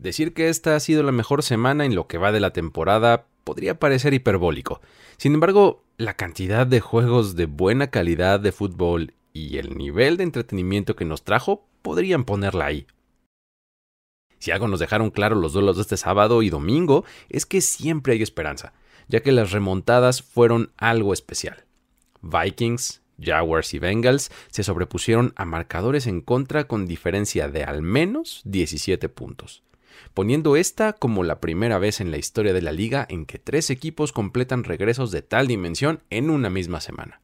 Decir que esta ha sido la mejor semana en lo que va de la temporada podría parecer hiperbólico. Sin embargo, la cantidad de juegos de buena calidad de fútbol y el nivel de entretenimiento que nos trajo podrían ponerla ahí. Si algo nos dejaron claro los duelos de este sábado y domingo es que siempre hay esperanza, ya que las remontadas fueron algo especial. Vikings, Jaguars y Bengals se sobrepusieron a marcadores en contra con diferencia de al menos 17 puntos poniendo esta como la primera vez en la historia de la liga en que tres equipos completan regresos de tal dimensión en una misma semana.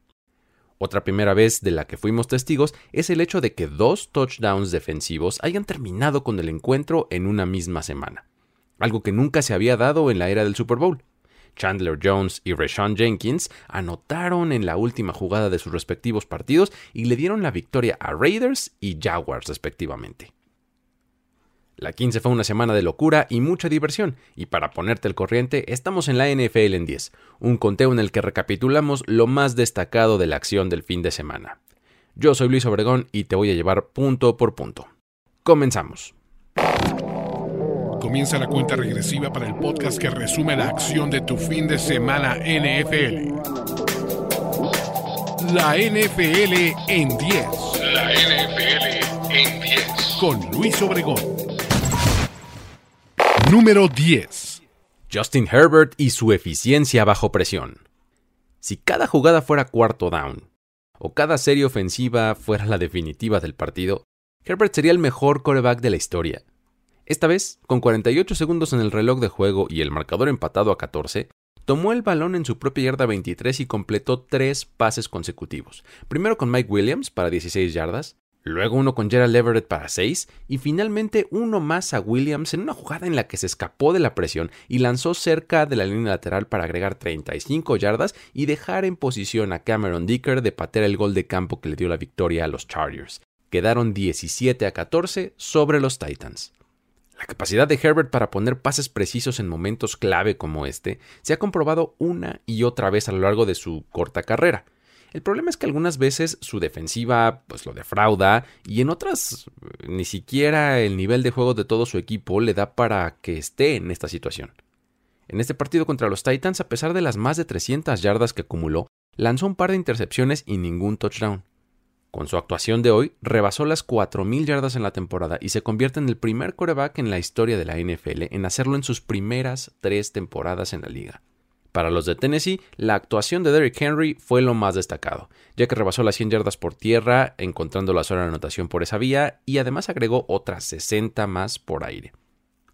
Otra primera vez de la que fuimos testigos es el hecho de que dos touchdowns defensivos hayan terminado con el encuentro en una misma semana, algo que nunca se había dado en la era del Super Bowl. Chandler Jones y Rashawn Jenkins anotaron en la última jugada de sus respectivos partidos y le dieron la victoria a Raiders y Jaguars respectivamente. La 15 fue una semana de locura y mucha diversión, y para ponerte el corriente, estamos en la NFL en 10, un conteo en el que recapitulamos lo más destacado de la acción del fin de semana. Yo soy Luis Obregón y te voy a llevar punto por punto. Comenzamos. Comienza la cuenta regresiva para el podcast que resume la acción de tu fin de semana NFL. La NFL en 10. La NFL en 10. Con Luis Obregón. Número 10. Justin Herbert y su eficiencia bajo presión. Si cada jugada fuera cuarto down, o cada serie ofensiva fuera la definitiva del partido, Herbert sería el mejor coreback de la historia. Esta vez, con 48 segundos en el reloj de juego y el marcador empatado a 14, tomó el balón en su propia yarda 23 y completó tres pases consecutivos. Primero con Mike Williams para 16 yardas, luego uno con Gerald Everett para 6 y finalmente uno más a Williams en una jugada en la que se escapó de la presión y lanzó cerca de la línea lateral para agregar 35 yardas y dejar en posición a Cameron Dicker de patear el gol de campo que le dio la victoria a los Chargers. Quedaron 17 a 14 sobre los Titans. La capacidad de Herbert para poner pases precisos en momentos clave como este se ha comprobado una y otra vez a lo largo de su corta carrera. El problema es que algunas veces su defensiva pues lo defrauda y en otras ni siquiera el nivel de juego de todo su equipo le da para que esté en esta situación. En este partido contra los Titans, a pesar de las más de 300 yardas que acumuló, lanzó un par de intercepciones y ningún touchdown. Con su actuación de hoy, rebasó las 4.000 yardas en la temporada y se convierte en el primer coreback en la historia de la NFL en hacerlo en sus primeras tres temporadas en la liga. Para los de Tennessee, la actuación de Derrick Henry fue lo más destacado, ya que rebasó las 100 yardas por tierra, encontrando la zona de anotación por esa vía y además agregó otras 60 más por aire.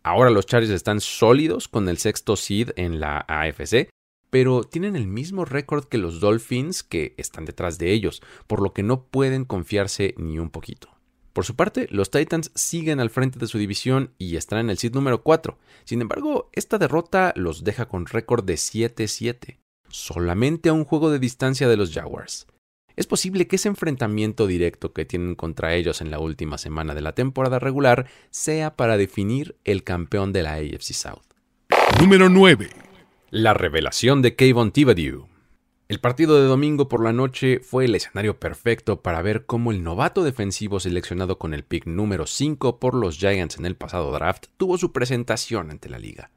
Ahora los Chargers están sólidos con el sexto seed en la AFC, pero tienen el mismo récord que los Dolphins que están detrás de ellos, por lo que no pueden confiarse ni un poquito. Por su parte, los Titans siguen al frente de su división y están en el seed número 4. Sin embargo, esta derrota los deja con récord de 7-7, solamente a un juego de distancia de los Jaguars. Es posible que ese enfrentamiento directo que tienen contra ellos en la última semana de la temporada regular sea para definir el campeón de la AFC South. Número 9. La revelación de Kayvon Thibodeau. El partido de domingo por la noche fue el escenario perfecto para ver cómo el novato defensivo seleccionado con el pick número 5 por los Giants en el pasado draft tuvo su presentación ante la liga.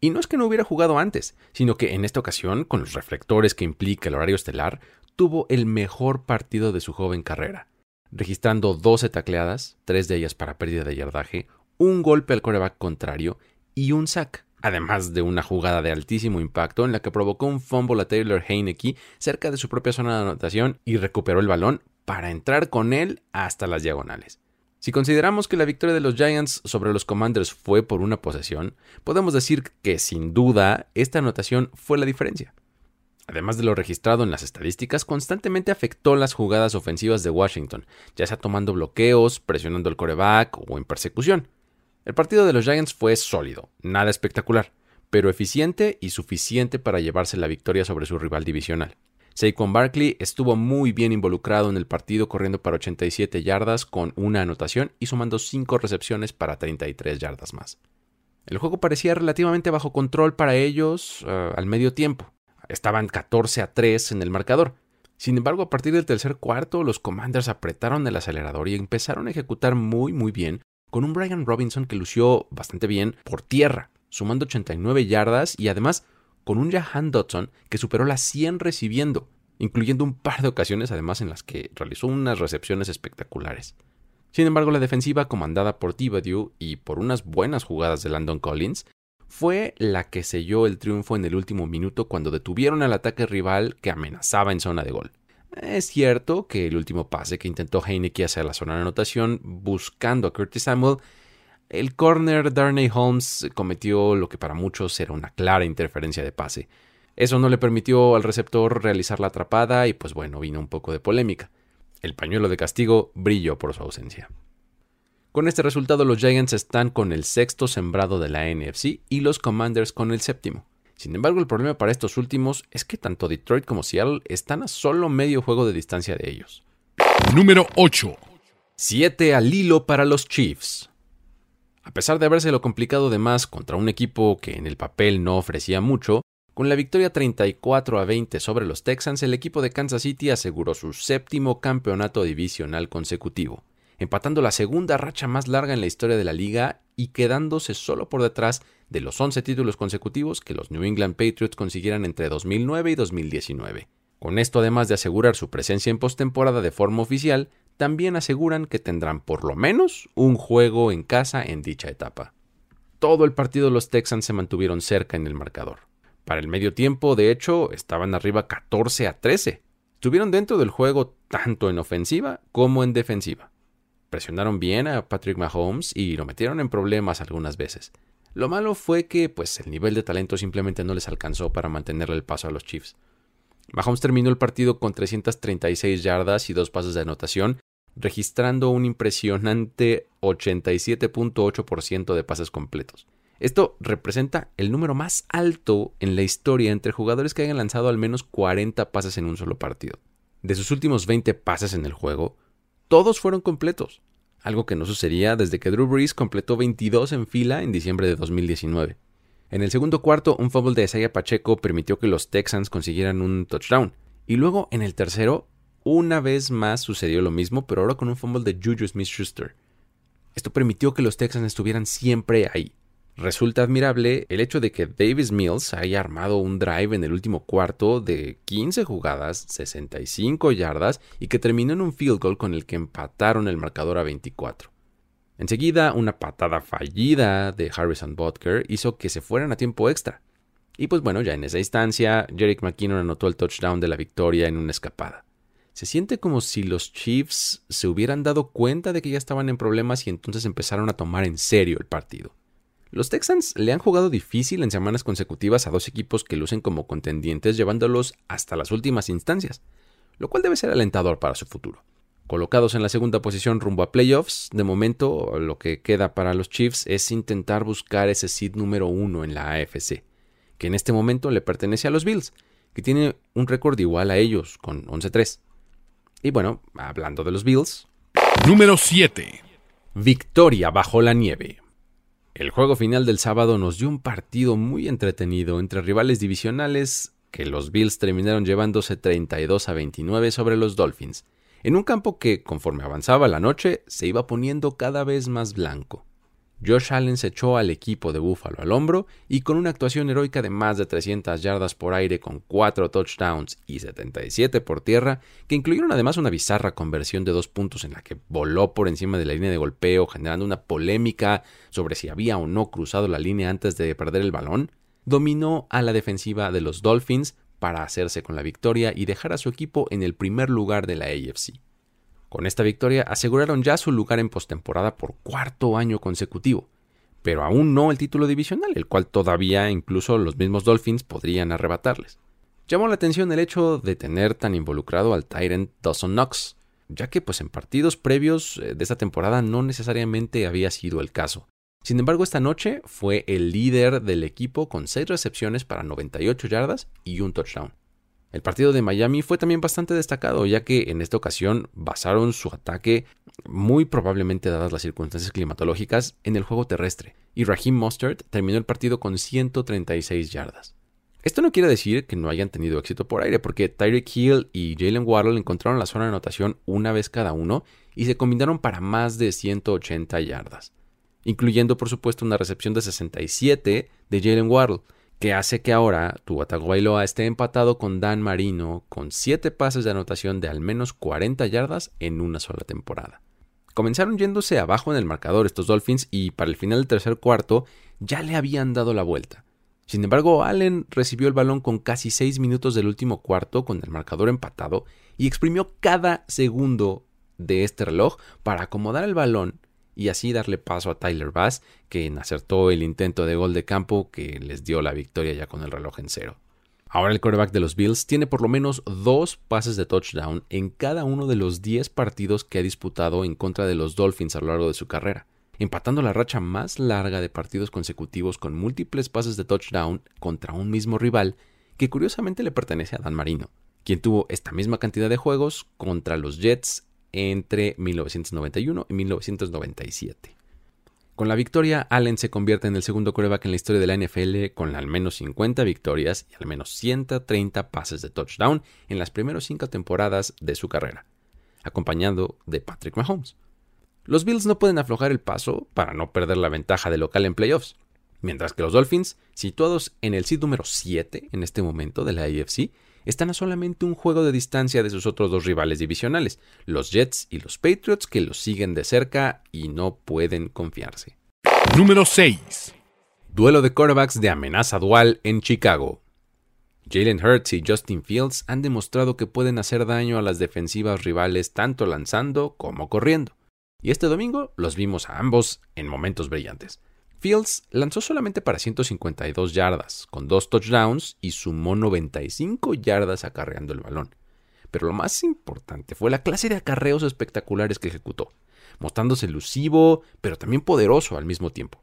Y no es que no hubiera jugado antes, sino que en esta ocasión, con los reflectores que implica el horario estelar, tuvo el mejor partido de su joven carrera, registrando 12 tacleadas, 3 de ellas para pérdida de yardaje, un golpe al coreback contrario y un sack además de una jugada de altísimo impacto en la que provocó un fumble a Taylor Heineke cerca de su propia zona de anotación y recuperó el balón para entrar con él hasta las diagonales. Si consideramos que la victoria de los Giants sobre los Commanders fue por una posesión, podemos decir que sin duda esta anotación fue la diferencia. Además de lo registrado en las estadísticas, constantemente afectó las jugadas ofensivas de Washington, ya sea tomando bloqueos, presionando el coreback o en persecución. El partido de los Giants fue sólido, nada espectacular, pero eficiente y suficiente para llevarse la victoria sobre su rival divisional. Saquon Barkley estuvo muy bien involucrado en el partido corriendo para 87 yardas con una anotación y sumando 5 recepciones para 33 yardas más. El juego parecía relativamente bajo control para ellos eh, al medio tiempo. Estaban 14 a 3 en el marcador. Sin embargo, a partir del tercer cuarto, los Commanders apretaron el acelerador y empezaron a ejecutar muy muy bien con un Brian Robinson que lució bastante bien por tierra, sumando 89 yardas y además con un Jahan Dodson que superó las 100 recibiendo, incluyendo un par de ocasiones además en las que realizó unas recepciones espectaculares. Sin embargo, la defensiva comandada por Thibodeau y por unas buenas jugadas de Landon Collins fue la que selló el triunfo en el último minuto cuando detuvieron al ataque rival que amenazaba en zona de gol. Es cierto que el último pase que intentó Heineke hacia la zona de anotación buscando a Curtis Samuel, el corner Darnay Holmes cometió lo que para muchos era una clara interferencia de pase. Eso no le permitió al receptor realizar la atrapada y pues bueno, vino un poco de polémica. El pañuelo de castigo brilló por su ausencia. Con este resultado los Giants están con el sexto sembrado de la NFC y los Commanders con el séptimo. Sin embargo, el problema para estos últimos es que tanto Detroit como Seattle están a solo medio juego de distancia de ellos. Número 8. 7 al hilo para los Chiefs. A pesar de habérselo complicado de más contra un equipo que en el papel no ofrecía mucho, con la victoria 34 a 20 sobre los Texans, el equipo de Kansas City aseguró su séptimo campeonato divisional consecutivo empatando la segunda racha más larga en la historia de la liga y quedándose solo por detrás de los 11 títulos consecutivos que los New England Patriots consiguieran entre 2009 y 2019. Con esto, además de asegurar su presencia en postemporada de forma oficial, también aseguran que tendrán por lo menos un juego en casa en dicha etapa. Todo el partido los Texans se mantuvieron cerca en el marcador. Para el medio tiempo, de hecho, estaban arriba 14 a 13. Estuvieron dentro del juego tanto en ofensiva como en defensiva. Presionaron bien a Patrick Mahomes y lo metieron en problemas algunas veces. Lo malo fue que pues el nivel de talento simplemente no les alcanzó para mantenerle el paso a los Chiefs. Mahomes terminó el partido con 336 yardas y dos pasos de anotación, registrando un impresionante 87.8% de pases completos. Esto representa el número más alto en la historia entre jugadores que hayan lanzado al menos 40 pases en un solo partido. De sus últimos 20 pases en el juego, todos fueron completos, algo que no sucedía desde que Drew Brees completó 22 en fila en diciembre de 2019. En el segundo cuarto, un fumble de Isaiah Pacheco permitió que los Texans consiguieran un touchdown. Y luego, en el tercero, una vez más sucedió lo mismo, pero ahora con un fumble de Juju Smith-Schuster. Esto permitió que los Texans estuvieran siempre ahí, Resulta admirable el hecho de que Davis Mills haya armado un drive en el último cuarto de 15 jugadas, 65 yardas y que terminó en un field goal con el que empataron el marcador a 24. Enseguida, una patada fallida de Harrison Butker hizo que se fueran a tiempo extra. Y pues bueno, ya en esa instancia, Jerick McKinnon anotó el touchdown de la victoria en una escapada. Se siente como si los Chiefs se hubieran dado cuenta de que ya estaban en problemas y entonces empezaron a tomar en serio el partido. Los Texans le han jugado difícil en semanas consecutivas a dos equipos que lucen como contendientes llevándolos hasta las últimas instancias, lo cual debe ser alentador para su futuro. Colocados en la segunda posición rumbo a playoffs, de momento lo que queda para los Chiefs es intentar buscar ese seed número uno en la AFC, que en este momento le pertenece a los Bills, que tiene un récord igual a ellos, con 11-3. Y bueno, hablando de los Bills. Número 7. Victoria bajo la nieve. El juego final del sábado nos dio un partido muy entretenido entre rivales divisionales que los Bills terminaron llevándose 32 a 29 sobre los Dolphins, en un campo que, conforme avanzaba la noche, se iba poniendo cada vez más blanco. Josh Allen se echó al equipo de Buffalo al hombro y con una actuación heroica de más de 300 yardas por aire con 4 touchdowns y 77 por tierra, que incluyeron además una bizarra conversión de dos puntos en la que voló por encima de la línea de golpeo, generando una polémica sobre si había o no cruzado la línea antes de perder el balón, dominó a la defensiva de los Dolphins para hacerse con la victoria y dejar a su equipo en el primer lugar de la AFC. Con esta victoria aseguraron ya su lugar en postemporada por cuarto año consecutivo, pero aún no el título divisional, el cual todavía incluso los mismos Dolphins podrían arrebatarles. Llamó la atención el hecho de tener tan involucrado al Tyrant Dawson Knox, ya que pues en partidos previos eh, de esta temporada no necesariamente había sido el caso. Sin embargo, esta noche fue el líder del equipo con 6 recepciones para 98 yardas y un touchdown. El partido de Miami fue también bastante destacado, ya que en esta ocasión basaron su ataque, muy probablemente dadas las circunstancias climatológicas, en el juego terrestre, y Raheem Mustard terminó el partido con 136 yardas. Esto no quiere decir que no hayan tenido éxito por aire, porque Tyreek Hill y Jalen Waddle encontraron la zona de anotación una vez cada uno y se combinaron para más de 180 yardas. incluyendo por supuesto una recepción de 67 de Jalen Waddle, que hace que ahora Tua Tagovailoa esté empatado con Dan Marino con 7 pases de anotación de al menos 40 yardas en una sola temporada. Comenzaron yéndose abajo en el marcador estos Dolphins y para el final del tercer cuarto ya le habían dado la vuelta. Sin embargo, Allen recibió el balón con casi 6 minutos del último cuarto con el marcador empatado y exprimió cada segundo de este reloj para acomodar el balón y así darle paso a Tyler Bass, quien acertó el intento de gol de campo que les dio la victoria ya con el reloj en cero. Ahora el quarterback de los Bills tiene por lo menos dos pases de touchdown en cada uno de los 10 partidos que ha disputado en contra de los Dolphins a lo largo de su carrera, empatando la racha más larga de partidos consecutivos con múltiples pases de touchdown contra un mismo rival que curiosamente le pertenece a Dan Marino, quien tuvo esta misma cantidad de juegos contra los Jets entre 1991 y 1997. Con la victoria, Allen se convierte en el segundo coreback en la historia de la NFL con al menos 50 victorias y al menos 130 pases de touchdown en las primeras cinco temporadas de su carrera, acompañado de Patrick Mahomes. Los Bills no pueden aflojar el paso para no perder la ventaja de local en playoffs, mientras que los Dolphins, situados en el seed número 7 en este momento de la AFC, están a solamente un juego de distancia de sus otros dos rivales divisionales, los Jets y los Patriots, que los siguen de cerca y no pueden confiarse. Número 6. Duelo de quarterbacks de amenaza dual en Chicago. Jalen Hurts y Justin Fields han demostrado que pueden hacer daño a las defensivas rivales tanto lanzando como corriendo. Y este domingo los vimos a ambos en momentos brillantes. Fields lanzó solamente para 152 yardas, con dos touchdowns y sumó 95 yardas acarreando el balón. Pero lo más importante fue la clase de acarreos espectaculares que ejecutó, mostrándose elusivo, pero también poderoso al mismo tiempo.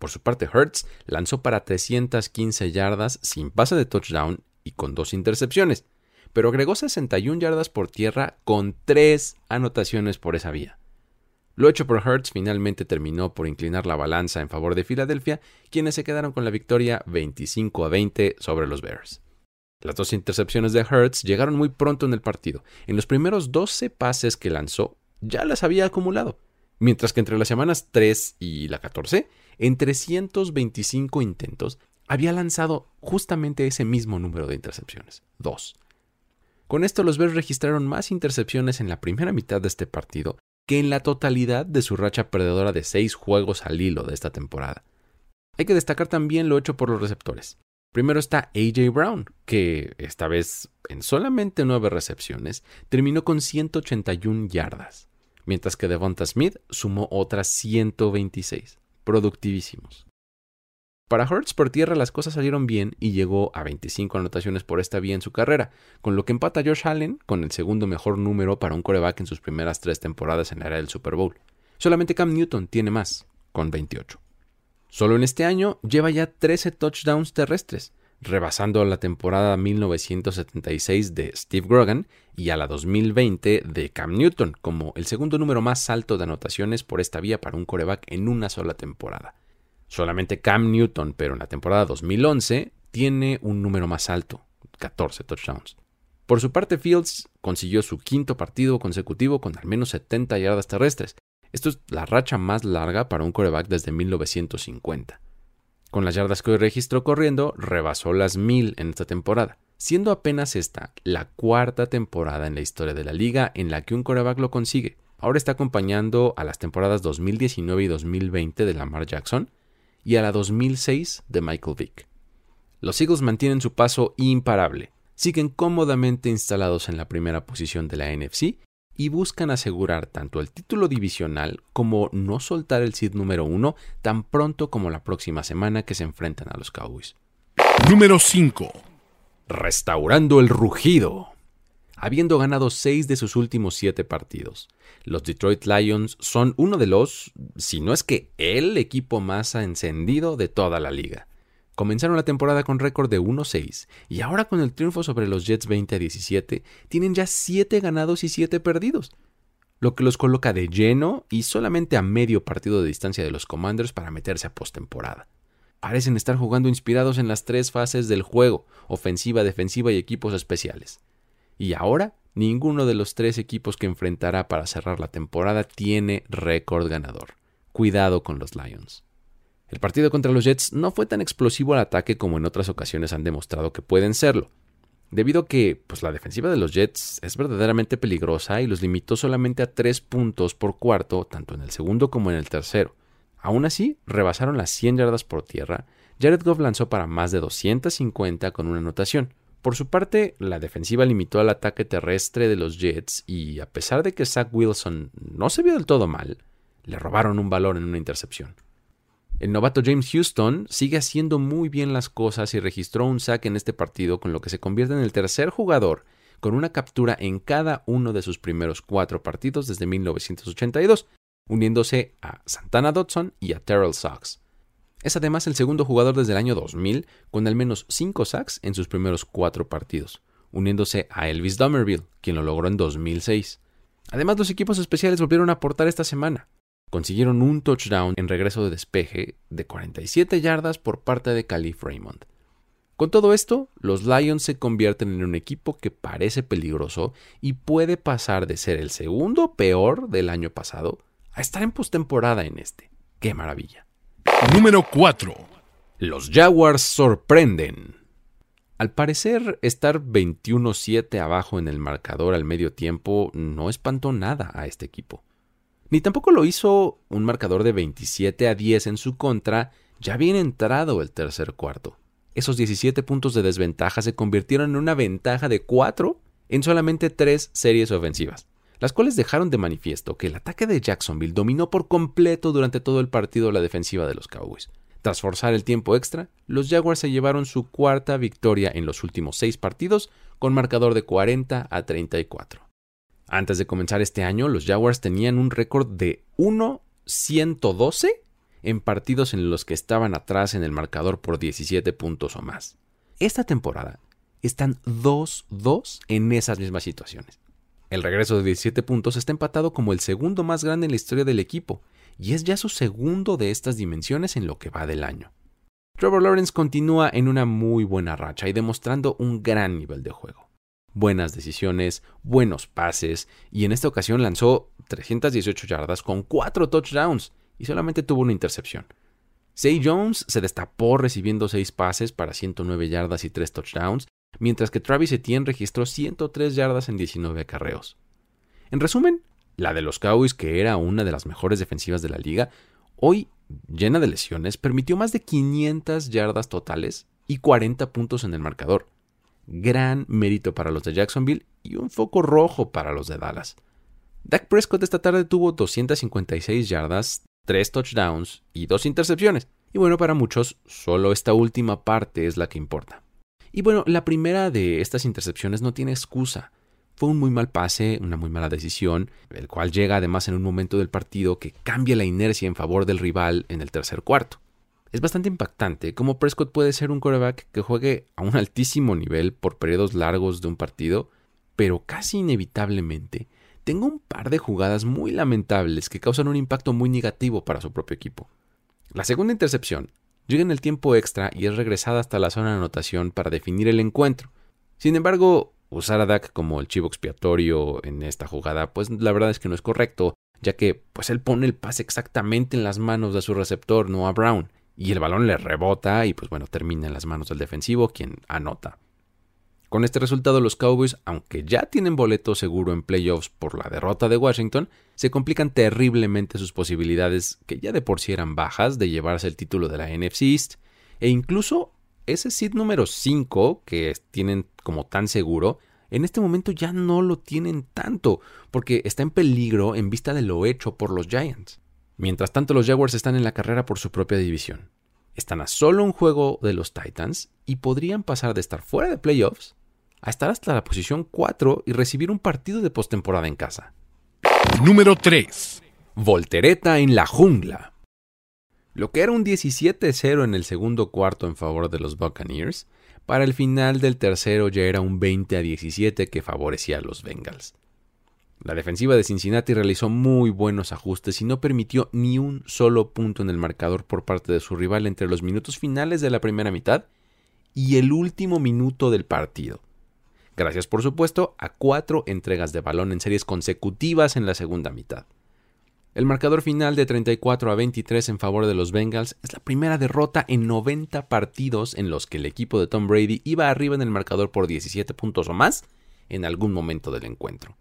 Por su parte, Hertz lanzó para 315 yardas sin pase de touchdown y con dos intercepciones, pero agregó 61 yardas por tierra con tres anotaciones por esa vía. Lo hecho por Hertz finalmente terminó por inclinar la balanza en favor de Filadelfia, quienes se quedaron con la victoria 25 a 20 sobre los Bears. Las dos intercepciones de Hertz llegaron muy pronto en el partido. En los primeros 12 pases que lanzó, ya las había acumulado, mientras que entre las semanas 3 y la 14, en 325 intentos, había lanzado justamente ese mismo número de intercepciones, dos. Con esto los Bears registraron más intercepciones en la primera mitad de este partido en la totalidad de su racha perdedora de seis juegos al hilo de esta temporada. Hay que destacar también lo hecho por los receptores. Primero está AJ Brown, que esta vez en solamente nueve recepciones terminó con 181 yardas, mientras que Devonta Smith sumó otras 126. Productivísimos. Para Hurts por tierra las cosas salieron bien y llegó a 25 anotaciones por esta vía en su carrera, con lo que empata Josh Allen con el segundo mejor número para un coreback en sus primeras tres temporadas en la era del Super Bowl. Solamente Cam Newton tiene más, con 28. Solo en este año lleva ya 13 touchdowns terrestres, rebasando a la temporada 1976 de Steve Grogan y a la 2020 de Cam Newton como el segundo número más alto de anotaciones por esta vía para un coreback en una sola temporada. Solamente Cam Newton, pero en la temporada 2011, tiene un número más alto, 14 touchdowns. Por su parte, Fields consiguió su quinto partido consecutivo con al menos 70 yardas terrestres. Esto es la racha más larga para un coreback desde 1950. Con las yardas que hoy registró corriendo, rebasó las mil en esta temporada, siendo apenas esta la cuarta temporada en la historia de la liga en la que un coreback lo consigue. Ahora está acompañando a las temporadas 2019 y 2020 de Lamar Jackson, y a la 2006 de Michael Vick. Los Eagles mantienen su paso imparable, siguen cómodamente instalados en la primera posición de la NFC y buscan asegurar tanto el título divisional como no soltar el seed número uno tan pronto como la próxima semana que se enfrentan a los Cowboys. Número 5. Restaurando el rugido habiendo ganado seis de sus últimos siete partidos. Los Detroit Lions son uno de los, si no es que el equipo más encendido de toda la liga. Comenzaron la temporada con récord de 1-6 y ahora con el triunfo sobre los Jets 20 17 tienen ya 7 ganados y 7 perdidos, lo que los coloca de lleno y solamente a medio partido de distancia de los Commanders para meterse a postemporada. Parecen estar jugando inspirados en las tres fases del juego, ofensiva, defensiva y equipos especiales. Y ahora, ninguno de los tres equipos que enfrentará para cerrar la temporada tiene récord ganador. cuidado con los Lions. El partido contra los Jets no fue tan explosivo al ataque como en otras ocasiones han demostrado que pueden serlo, debido a que pues, la defensiva de los Jets es verdaderamente peligrosa y los limitó solamente a 3 puntos por cuarto, tanto en el segundo como en el tercero. Aún así, rebasaron las 100 yardas por tierra. Jared Goff lanzó para más de 250 con una anotación. Por su parte, la defensiva limitó al ataque terrestre de los Jets y a pesar de que Zach Wilson no se vio del todo mal, le robaron un balón en una intercepción. El novato James Houston sigue haciendo muy bien las cosas y registró un sack en este partido con lo que se convierte en el tercer jugador con una captura en cada uno de sus primeros cuatro partidos desde 1982, uniéndose a Santana Dodson y a Terrell Sox. Es además el segundo jugador desde el año 2000 con al menos cinco sacks en sus primeros cuatro partidos, uniéndose a Elvis Dummerville, quien lo logró en 2006. Además, los equipos especiales volvieron a aportar esta semana consiguieron un touchdown en regreso de despeje de 47 yardas por parte de Calif Raymond. Con todo esto, los Lions se convierten en un equipo que parece peligroso y puede pasar de ser el segundo peor del año pasado a estar en postemporada en este. ¡Qué maravilla! Número 4. Los Jaguars sorprenden. Al parecer, estar 21-7 abajo en el marcador al medio tiempo no espantó nada a este equipo. Ni tampoco lo hizo un marcador de 27 a 10 en su contra, ya bien entrado el tercer cuarto. Esos 17 puntos de desventaja se convirtieron en una ventaja de 4 en solamente 3 series ofensivas, las cuales dejaron de manifiesto que el ataque de Jacksonville dominó por completo durante todo el partido la defensiva de los Cowboys. Tras forzar el tiempo extra, los Jaguars se llevaron su cuarta victoria en los últimos 6 partidos con marcador de 40 a 34. Antes de comenzar este año, los Jaguars tenían un récord de 1-112 en partidos en los que estaban atrás en el marcador por 17 puntos o más. Esta temporada están 2-2 en esas mismas situaciones. El regreso de 17 puntos está empatado como el segundo más grande en la historia del equipo, y es ya su segundo de estas dimensiones en lo que va del año. Trevor Lawrence continúa en una muy buena racha y demostrando un gran nivel de juego buenas decisiones, buenos pases y en esta ocasión lanzó 318 yardas con 4 touchdowns y solamente tuvo una intercepción. Say Jones se destapó recibiendo 6 pases para 109 yardas y 3 touchdowns, mientras que Travis Etienne registró 103 yardas en 19 acarreos. En resumen, la de los Cowboys, que era una de las mejores defensivas de la liga, hoy, llena de lesiones, permitió más de 500 yardas totales y 40 puntos en el marcador gran mérito para los de Jacksonville y un foco rojo para los de Dallas. Dak Prescott esta tarde tuvo 256 yardas, 3 touchdowns y 2 intercepciones. Y bueno, para muchos, solo esta última parte es la que importa. Y bueno, la primera de estas intercepciones no tiene excusa. Fue un muy mal pase, una muy mala decisión, el cual llega además en un momento del partido que cambia la inercia en favor del rival en el tercer cuarto. Es bastante impactante cómo Prescott puede ser un quarterback que juegue a un altísimo nivel por periodos largos de un partido, pero casi inevitablemente tenga un par de jugadas muy lamentables que causan un impacto muy negativo para su propio equipo. La segunda intercepción llega en el tiempo extra y es regresada hasta la zona de anotación para definir el encuentro. Sin embargo, usar a Dak como el chivo expiatorio en esta jugada, pues la verdad es que no es correcto, ya que pues él pone el pase exactamente en las manos de su receptor, no a Brown, y el balón le rebota y pues bueno, termina en las manos del defensivo quien anota. Con este resultado los Cowboys, aunque ya tienen boleto seguro en playoffs por la derrota de Washington, se complican terriblemente sus posibilidades, que ya de por sí eran bajas, de llevarse el título de la NFC East, e incluso ese seed número 5 que tienen como tan seguro, en este momento ya no lo tienen tanto, porque está en peligro en vista de lo hecho por los Giants. Mientras tanto, los Jaguars están en la carrera por su propia división. Están a solo un juego de los Titans y podrían pasar de estar fuera de playoffs a estar hasta la posición 4 y recibir un partido de postemporada en casa. Número 3. Voltereta en la jungla. Lo que era un 17-0 en el segundo cuarto en favor de los Buccaneers, para el final del tercero ya era un 20-17 que favorecía a los Bengals. La defensiva de Cincinnati realizó muy buenos ajustes y no permitió ni un solo punto en el marcador por parte de su rival entre los minutos finales de la primera mitad y el último minuto del partido. Gracias, por supuesto, a cuatro entregas de balón en series consecutivas en la segunda mitad. El marcador final de 34 a 23 en favor de los Bengals es la primera derrota en 90 partidos en los que el equipo de Tom Brady iba arriba en el marcador por 17 puntos o más en algún momento del encuentro.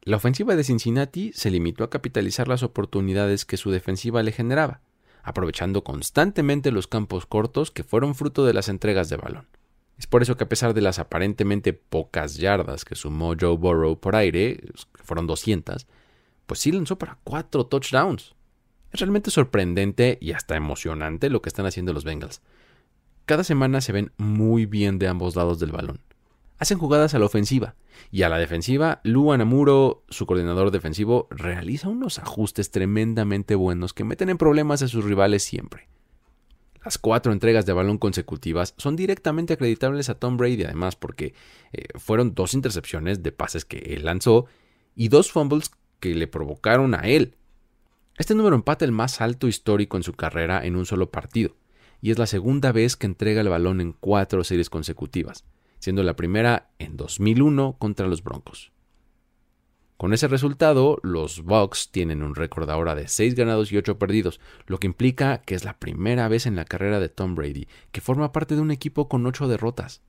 La ofensiva de Cincinnati se limitó a capitalizar las oportunidades que su defensiva le generaba, aprovechando constantemente los campos cortos que fueron fruto de las entregas de balón. Es por eso que a pesar de las aparentemente pocas yardas que sumó Joe Burrow por aire, que fueron 200, pues sí lanzó para cuatro touchdowns. Es realmente sorprendente y hasta emocionante lo que están haciendo los Bengals. Cada semana se ven muy bien de ambos lados del balón. Hacen jugadas a la ofensiva y a la defensiva, Lou Anamuro, su coordinador defensivo, realiza unos ajustes tremendamente buenos que meten en problemas a sus rivales siempre. Las cuatro entregas de balón consecutivas son directamente acreditables a Tom Brady, además, porque eh, fueron dos intercepciones de pases que él lanzó y dos fumbles que le provocaron a él. Este número empata el más alto histórico en su carrera en un solo partido, y es la segunda vez que entrega el balón en cuatro series consecutivas, siendo la primera en 2001 contra los Broncos. Con ese resultado, los Bucks tienen un récord ahora de 6 ganados y 8 perdidos, lo que implica que es la primera vez en la carrera de Tom Brady que forma parte de un equipo con 8 derrotas.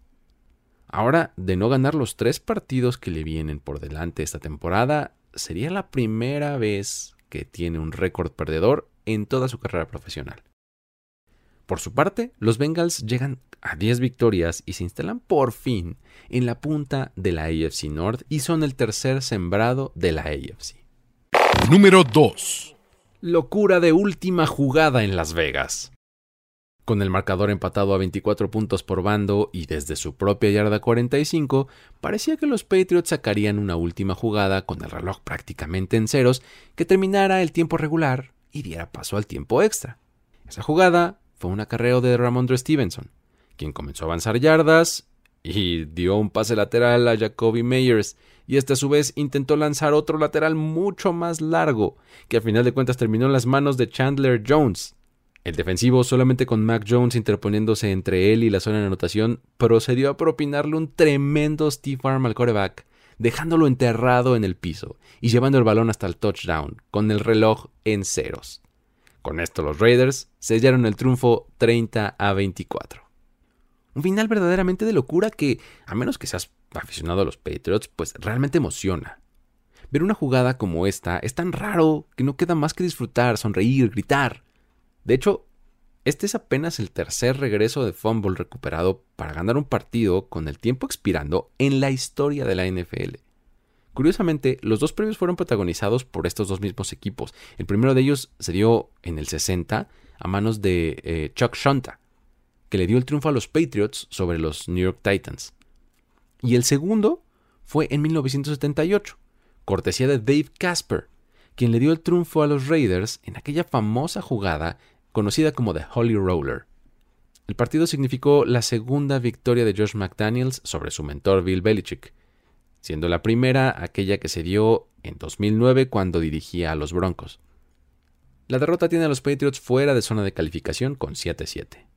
Ahora, de no ganar los tres partidos que le vienen por delante esta temporada, sería la primera vez que tiene un récord perdedor en toda su carrera profesional. Por su parte, los Bengals llegan a 10 victorias y se instalan por fin en la punta de la AFC North y son el tercer sembrado de la AFC. Número 2. Locura de última jugada en Las Vegas. Con el marcador empatado a 24 puntos por bando y desde su propia yarda 45, parecía que los Patriots sacarían una última jugada con el reloj prácticamente en ceros que terminara el tiempo regular y diera paso al tiempo extra. Esa jugada fue un acarreo de Ramondre Stevenson, quien comenzó a avanzar yardas y dio un pase lateral a Jacoby Meyers, y este a su vez intentó lanzar otro lateral mucho más largo, que a final de cuentas terminó en las manos de Chandler Jones. El defensivo, solamente con Mac Jones interponiéndose entre él y la zona de anotación, procedió a propinarle un tremendo Steve Arm al coreback, dejándolo enterrado en el piso y llevando el balón hasta el touchdown, con el reloj en ceros. Con esto los Raiders sellaron el triunfo 30 a 24. Un final verdaderamente de locura que, a menos que seas aficionado a los Patriots, pues realmente emociona. Ver una jugada como esta es tan raro que no queda más que disfrutar, sonreír, gritar. De hecho, este es apenas el tercer regreso de fumble recuperado para ganar un partido con el tiempo expirando en la historia de la NFL. Curiosamente, los dos premios fueron protagonizados por estos dos mismos equipos. El primero de ellos se dio en el 60 a manos de eh, Chuck Shonta, que le dio el triunfo a los Patriots sobre los New York Titans. Y el segundo fue en 1978, cortesía de Dave Casper, quien le dio el triunfo a los Raiders en aquella famosa jugada conocida como The Holy Roller. El partido significó la segunda victoria de Josh McDaniels sobre su mentor Bill Belichick, siendo la primera aquella que se dio en 2009 cuando dirigía a los Broncos. La derrota tiene a los Patriots fuera de zona de calificación con 7-7.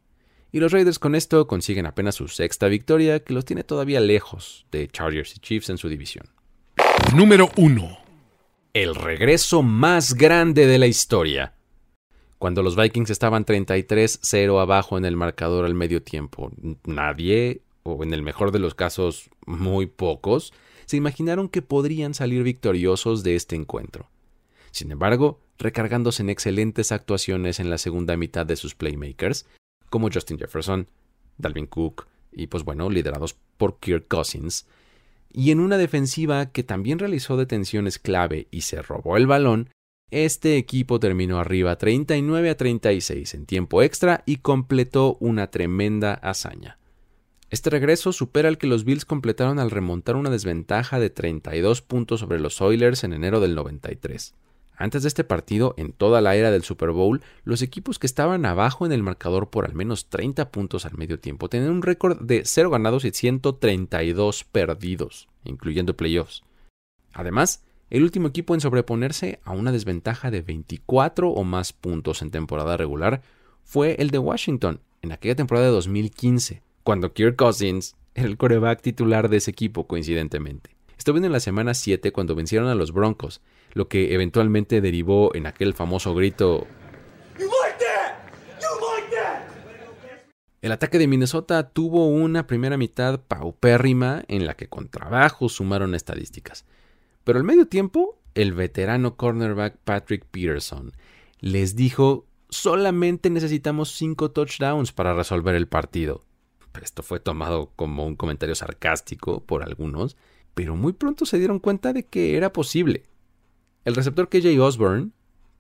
Y los Raiders con esto consiguen apenas su sexta victoria que los tiene todavía lejos de Chargers y Chiefs en su división. Número 1. El regreso más grande de la historia cuando los Vikings estaban 33-0 abajo en el marcador al medio tiempo. Nadie, o en el mejor de los casos muy pocos, se imaginaron que podrían salir victoriosos de este encuentro. Sin embargo, recargándose en excelentes actuaciones en la segunda mitad de sus playmakers, como Justin Jefferson, Dalvin Cook y pues bueno, liderados por Kirk Cousins, y en una defensiva que también realizó detenciones clave y se robó el balón, este equipo terminó arriba 39 a 36 en tiempo extra y completó una tremenda hazaña. Este regreso supera el que los Bills completaron al remontar una desventaja de 32 puntos sobre los Oilers en enero del 93. Antes de este partido, en toda la era del Super Bowl, los equipos que estaban abajo en el marcador por al menos 30 puntos al medio tiempo tenían un récord de 0 ganados y 132 perdidos, incluyendo playoffs. Además, el último equipo en sobreponerse a una desventaja de 24 o más puntos en temporada regular fue el de Washington en aquella temporada de 2015, cuando Kirk Cousins era el coreback titular de ese equipo coincidentemente. Estuve en la semana 7 cuando vencieron a los Broncos, lo que eventualmente derivó en aquel famoso grito El ataque de Minnesota tuvo una primera mitad paupérrima en la que con trabajo sumaron estadísticas. Pero al medio tiempo, el veterano cornerback Patrick Peterson les dijo solamente necesitamos cinco touchdowns para resolver el partido. Esto fue tomado como un comentario sarcástico por algunos, pero muy pronto se dieron cuenta de que era posible. El receptor KJ Osborne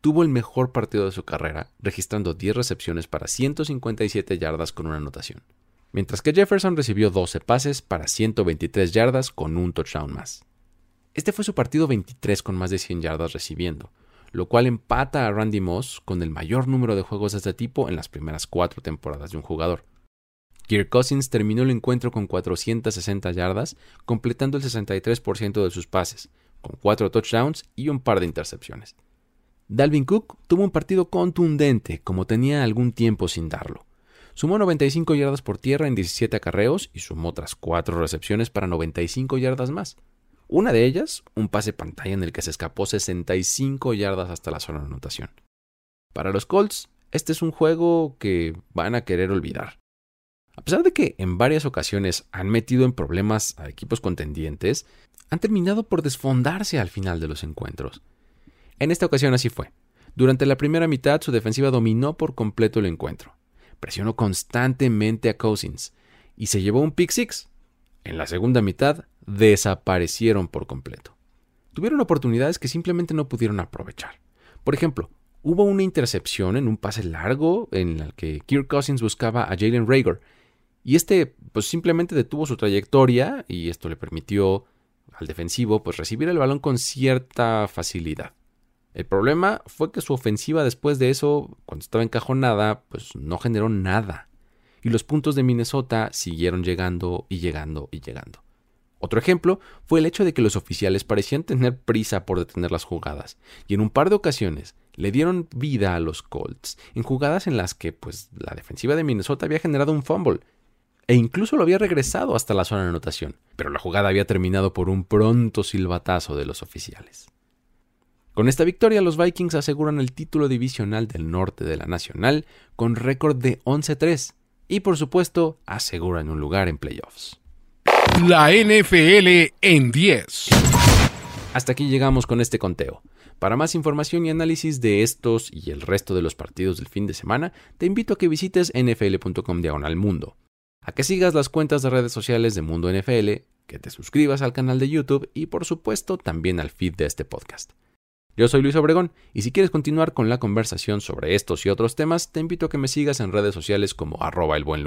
tuvo el mejor partido de su carrera, registrando 10 recepciones para 157 yardas con una anotación, mientras que Jefferson recibió 12 pases para 123 yardas con un touchdown más. Este fue su partido 23 con más de 100 yardas recibiendo, lo cual empata a Randy Moss con el mayor número de juegos de este tipo en las primeras cuatro temporadas de un jugador. Kirk Cousins terminó el encuentro con 460 yardas, completando el 63% de sus pases, con 4 touchdowns y un par de intercepciones. Dalvin Cook tuvo un partido contundente, como tenía algún tiempo sin darlo. Sumó 95 yardas por tierra en 17 acarreos y sumó otras 4 recepciones para 95 yardas más. Una de ellas, un pase pantalla en el que se escapó 65 yardas hasta la zona de anotación. Para los Colts, este es un juego que van a querer olvidar. A pesar de que en varias ocasiones han metido en problemas a equipos contendientes, han terminado por desfondarse al final de los encuentros. En esta ocasión así fue. Durante la primera mitad su defensiva dominó por completo el encuentro. Presionó constantemente a Cousins y se llevó un pick six. En la segunda mitad desaparecieron por completo. Tuvieron oportunidades que simplemente no pudieron aprovechar. Por ejemplo, hubo una intercepción en un pase largo en el que Kirk Cousins buscaba a Jalen Rager y este pues simplemente detuvo su trayectoria y esto le permitió al defensivo pues recibir el balón con cierta facilidad. El problema fue que su ofensiva después de eso, cuando estaba encajonada, pues no generó nada. Y los puntos de Minnesota siguieron llegando y llegando y llegando. Otro ejemplo fue el hecho de que los oficiales parecían tener prisa por detener las jugadas, y en un par de ocasiones le dieron vida a los Colts, en jugadas en las que pues la defensiva de Minnesota había generado un fumble, e incluso lo había regresado hasta la zona de anotación, pero la jugada había terminado por un pronto silbatazo de los oficiales. Con esta victoria, los Vikings aseguran el título divisional del norte de la Nacional con récord de 11-3 y, por supuesto, aseguran un lugar en playoffs. La NFL en 10. Hasta aquí llegamos con este conteo. Para más información y análisis de estos y el resto de los partidos del fin de semana, te invito a que visites nfl.com diagonal mundo, a que sigas las cuentas de redes sociales de Mundo NFL, que te suscribas al canal de YouTube y por supuesto también al feed de este podcast. Yo soy Luis Obregón y si quieres continuar con la conversación sobre estos y otros temas, te invito a que me sigas en redes sociales como arroba el buen.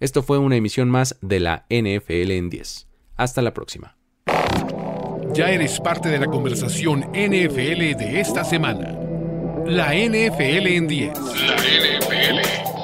Esto fue una emisión más de la NFL en 10. Hasta la próxima. Ya eres parte de la conversación NFL de esta semana. La NFL en 10. La NFL